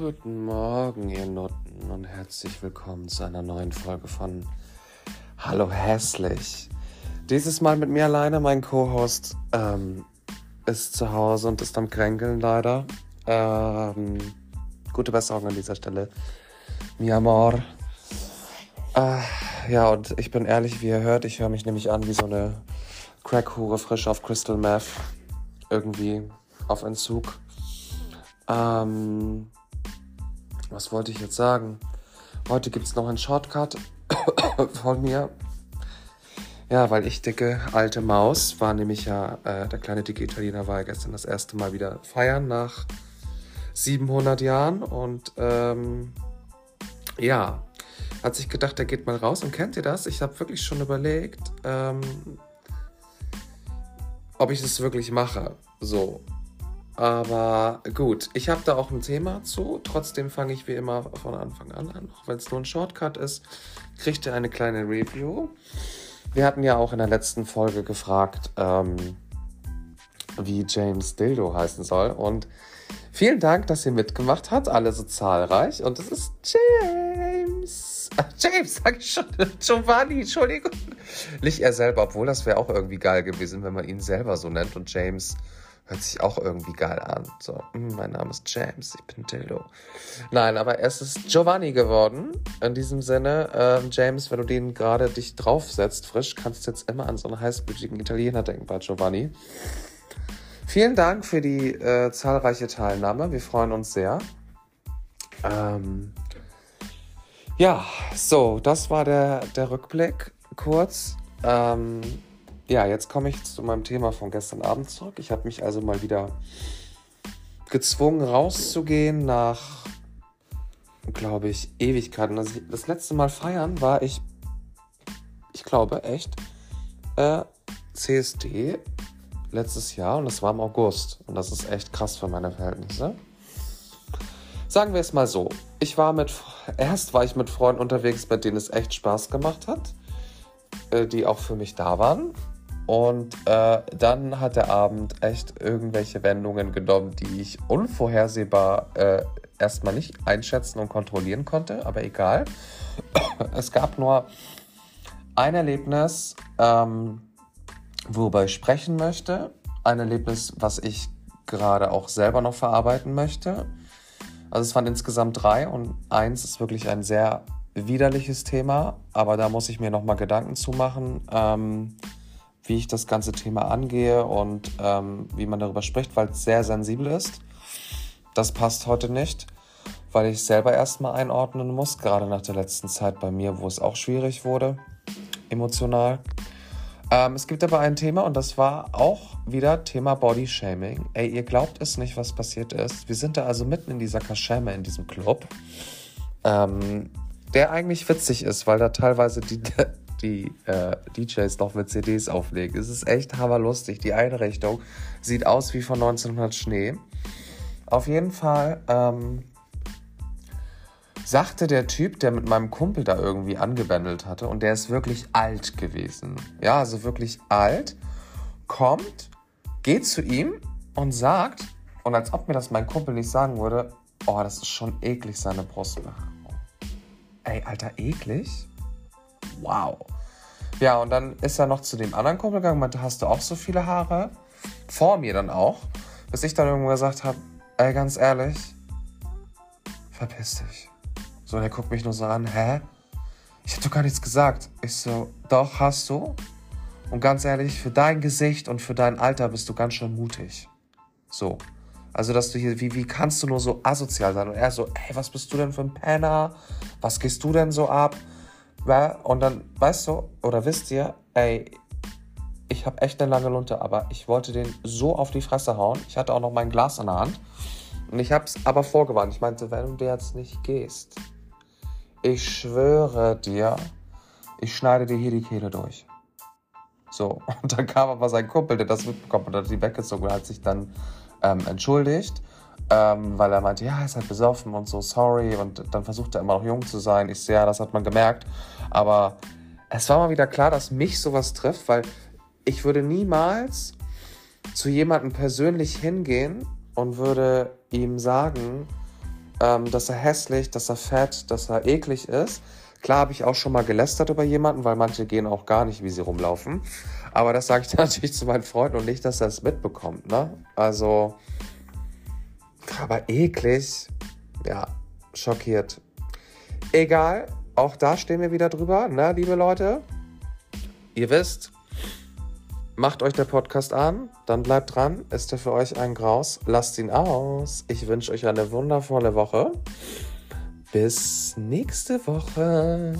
Guten Morgen, ihr Nutten, und herzlich willkommen zu einer neuen Folge von Hallo Hässlich. Dieses Mal mit mir alleine, mein Co-Host ähm, ist zu Hause und ist am Kränkeln leider. Ähm, gute Besserung an dieser Stelle. Mi amor. Äh, ja, und ich bin ehrlich, wie ihr hört, ich höre mich nämlich an wie so eine Crackhure frisch auf Crystal Meth. Irgendwie auf Entzug. Ähm, was wollte ich jetzt sagen? Heute gibt es noch einen Shortcut von mir. Ja, weil ich dicke alte Maus war nämlich ja, äh, der kleine dicke Italiener war ja gestern das erste Mal wieder feiern nach 700 Jahren und ähm, ja, hat sich gedacht, er geht mal raus und kennt ihr das? Ich habe wirklich schon überlegt, ähm, ob ich das wirklich mache. So, aber gut, ich habe da auch ein Thema zu. Trotzdem fange ich wie immer von Anfang an an. Auch wenn es nur ein Shortcut ist, kriegt ihr eine kleine Review. Wir hatten ja auch in der letzten Folge gefragt, ähm, wie James Dildo heißen soll. Und vielen Dank, dass ihr mitgemacht habt. Alle so zahlreich. Und es ist James. James, sag ich schon. Giovanni, Entschuldigung. Nicht er selber, obwohl das wäre auch irgendwie geil gewesen, wenn man ihn selber so nennt und James Hört sich auch irgendwie geil an. So, hm, mein Name ist James, ich bin Dildo. Nein, aber es ist Giovanni geworden. In diesem Sinne, ähm, James, wenn du den gerade dich draufsetzt, frisch, kannst du jetzt immer an so einen heißblütigen Italiener denken bei Giovanni. Vielen Dank für die äh, zahlreiche Teilnahme. Wir freuen uns sehr. Ähm, ja, so, das war der, der Rückblick kurz. Ähm, ja, jetzt komme ich zu meinem Thema von gestern Abend zurück. Ich habe mich also mal wieder gezwungen, rauszugehen nach, glaube ich, Ewigkeiten. Also das letzte Mal feiern war ich, ich glaube, echt, äh, CSD letztes Jahr und das war im August. Und das ist echt krass für meine Verhältnisse. Sagen wir es mal so. Ich war mit, erst war ich mit Freunden unterwegs, bei denen es echt Spaß gemacht hat, äh, die auch für mich da waren. Und äh, dann hat der Abend echt irgendwelche Wendungen genommen, die ich unvorhersehbar äh, erstmal nicht einschätzen und kontrollieren konnte, aber egal. Es gab nur ein Erlebnis, ähm, worüber ich sprechen möchte. Ein Erlebnis, was ich gerade auch selber noch verarbeiten möchte. Also es waren insgesamt drei und eins ist wirklich ein sehr widerliches Thema, aber da muss ich mir nochmal Gedanken zu machen. Ähm, wie ich das ganze Thema angehe und ähm, wie man darüber spricht, weil es sehr sensibel ist. Das passt heute nicht, weil ich selber erstmal einordnen muss, gerade nach der letzten Zeit bei mir, wo es auch schwierig wurde, emotional. Ähm, es gibt aber ein Thema und das war auch wieder Thema Body Shaming. Ey, ihr glaubt es nicht, was passiert ist. Wir sind da also mitten in dieser Kaschemme, in diesem Club, ähm, der eigentlich witzig ist, weil da teilweise die, die äh, DJs noch mit CDs auflegen. Es ist echt hammerlustig. Die Einrichtung sieht aus wie von 1900 Schnee. Auf jeden Fall ähm, sagte der Typ, der mit meinem Kumpel da irgendwie angebändelt hatte, und der ist wirklich alt gewesen. Ja, also wirklich alt, kommt, geht zu ihm und sagt, und als ob mir das mein Kumpel nicht sagen würde, oh, das ist schon eklig, seine Brustbehaarung. Ey, Alter, eklig? wow. Ja, und dann ist er noch zu dem anderen Kumpel gegangen und meinte, hast du auch so viele Haare? Vor mir dann auch. Bis ich dann irgendwo gesagt habe, ey, ganz ehrlich, verpiss dich. So, und er guckt mich nur so an, hä? Ich hab doch gar nichts gesagt. Ich so, doch, hast du. Und ganz ehrlich, für dein Gesicht und für dein Alter bist du ganz schön mutig. So. Also, dass du hier, wie, wie kannst du nur so asozial sein? Und er so, ey, was bist du denn für ein Penner? Was gehst du denn so ab? Und dann, weißt du, oder wisst ihr, ey, ich habe echt eine lange Lunte, aber ich wollte den so auf die Fresse hauen. Ich hatte auch noch mein Glas in der Hand. Und ich habe es aber vorgewarnt. Ich meinte, wenn du jetzt nicht gehst, ich schwöre dir, ich schneide dir hier die Kehle durch. So, und dann kam aber sein Kumpel, der das mitbekommen hat, hat die weggezogen und hat sich dann ähm, entschuldigt ähm, weil er meinte, ja, er ist halt besoffen und so, sorry. Und dann versucht er immer noch jung zu sein. Ich sehe, ja, das hat man gemerkt. Aber es war mal wieder klar, dass mich sowas trifft, weil ich würde niemals zu jemandem persönlich hingehen und würde ihm sagen, ähm, dass er hässlich, dass er fett, dass er eklig ist. Klar habe ich auch schon mal gelästert über jemanden, weil manche gehen auch gar nicht, wie sie rumlaufen. Aber das sage ich natürlich zu meinen Freunden und nicht, dass er es mitbekommt. Ne? Also, aber eklig, ja, schockiert. Egal, auch da stehen wir wieder drüber, ne, liebe Leute. Ihr wisst, macht euch der Podcast an, dann bleibt dran. Ist er für euch ein Graus? Lasst ihn aus. Ich wünsche euch eine wundervolle Woche. Bis nächste Woche.